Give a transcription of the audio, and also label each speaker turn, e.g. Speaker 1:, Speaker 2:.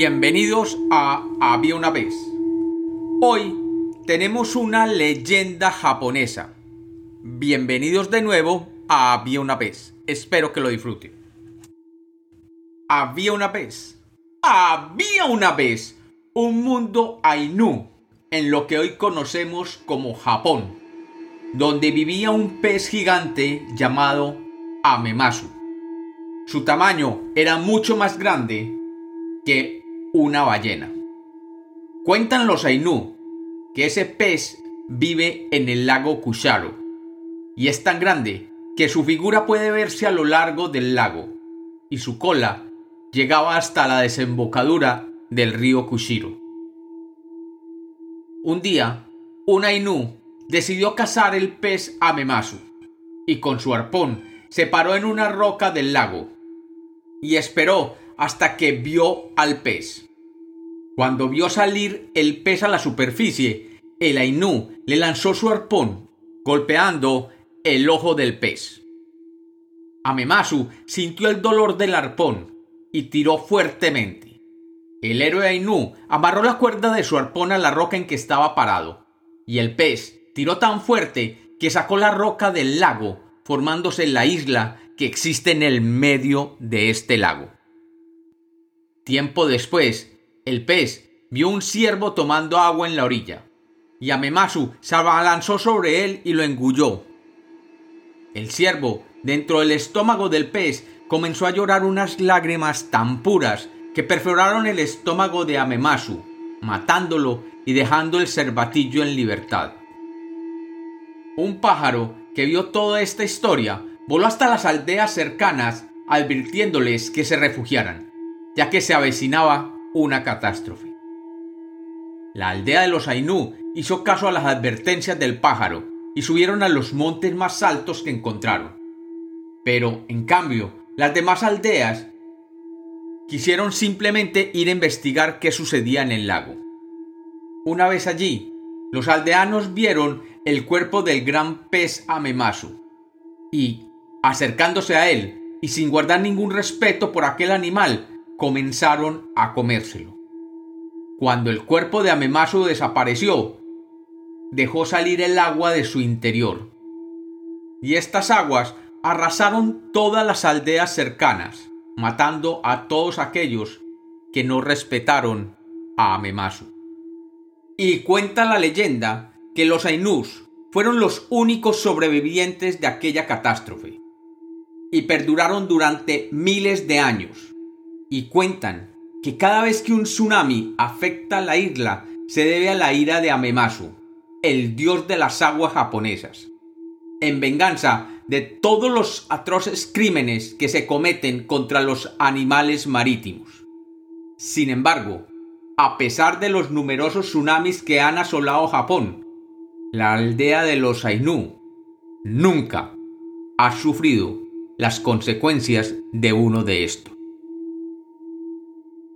Speaker 1: Bienvenidos a Había una vez. Hoy tenemos una leyenda japonesa. Bienvenidos de nuevo a Había una vez. Espero que lo disfruten. Había una vez. Había una vez un mundo Ainu en lo que hoy conocemos como Japón, donde vivía un pez gigante llamado Amemasu. Su tamaño era mucho más grande que una ballena. Cuentan los Ainu que ese pez vive en el lago Kusharo y es tan grande que su figura puede verse a lo largo del lago y su cola llegaba hasta la desembocadura del río Kushiro. Un día, un Ainu decidió cazar el pez Amemasu y con su arpón se paró en una roca del lago y esperó hasta que vio al pez. Cuando vio salir el pez a la superficie, el Ainú le lanzó su arpón, golpeando el ojo del pez. Amemasu sintió el dolor del arpón y tiró fuertemente. El héroe Ainú amarró la cuerda de su arpón a la roca en que estaba parado, y el pez tiró tan fuerte que sacó la roca del lago, formándose la isla que existe en el medio de este lago. Tiempo después, el pez vio un ciervo tomando agua en la orilla, y Amemasu se abalanzó sobre él y lo engulló. El ciervo, dentro del estómago del pez, comenzó a llorar unas lágrimas tan puras que perforaron el estómago de Amemasu, matándolo y dejando el cervatillo en libertad. Un pájaro que vio toda esta historia voló hasta las aldeas cercanas advirtiéndoles que se refugiaran ya que se avecinaba una catástrofe. La aldea de los Ainú hizo caso a las advertencias del pájaro y subieron a los montes más altos que encontraron. Pero, en cambio, las demás aldeas quisieron simplemente ir a investigar qué sucedía en el lago. Una vez allí, los aldeanos vieron el cuerpo del gran pez Amemasu y, acercándose a él y sin guardar ningún respeto por aquel animal, comenzaron a comérselo. Cuando el cuerpo de Amemasu desapareció, dejó salir el agua de su interior. Y estas aguas arrasaron todas las aldeas cercanas, matando a todos aquellos que no respetaron a Amemasu. Y cuenta la leyenda que los Ainus fueron los únicos sobrevivientes de aquella catástrofe, y perduraron durante miles de años, y cuentan que cada vez que un tsunami afecta la isla se debe a la ira de Amemasu, el dios de las aguas japonesas, en venganza de todos los atroces crímenes que se cometen contra los animales marítimos. Sin embargo, a pesar de los numerosos tsunamis que han asolado Japón, la aldea de los Ainu nunca ha sufrido las consecuencias de uno de estos.